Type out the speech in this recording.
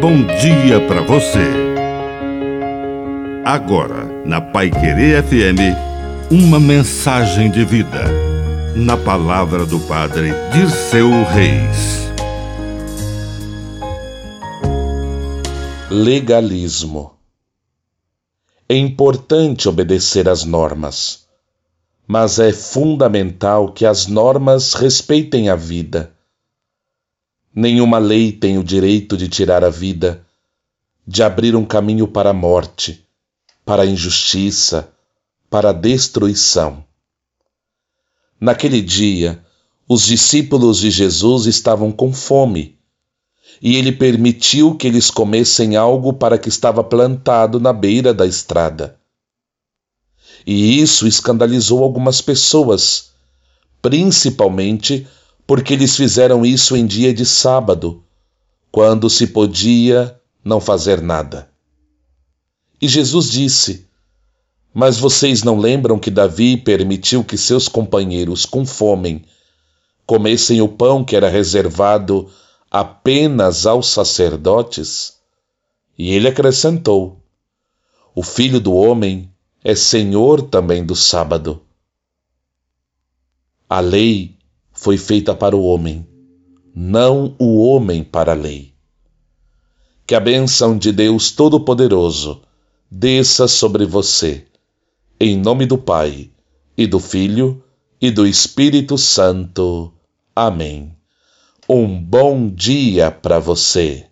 bom dia para você. Agora, na Pai Querer FM, uma mensagem de vida. Na palavra do Padre Dirceu Reis. Legalismo. É importante obedecer às normas, mas é fundamental que as normas respeitem a vida Nenhuma lei tem o direito de tirar a vida, de abrir um caminho para a morte, para a injustiça, para a destruição. Naquele dia, os discípulos de Jesus estavam com fome, e ele permitiu que eles comessem algo para que estava plantado na beira da estrada. E isso escandalizou algumas pessoas, principalmente porque eles fizeram isso em dia de sábado, quando se podia não fazer nada. E Jesus disse: Mas vocês não lembram que Davi permitiu que seus companheiros com fome comessem o pão que era reservado apenas aos sacerdotes? E ele acrescentou: O filho do homem é senhor também do sábado. A lei foi feita para o homem, não o homem para a lei. Que a bênção de Deus Todo-Poderoso desça sobre você, em nome do Pai, e do Filho, e do Espírito Santo. Amém. Um bom dia para você.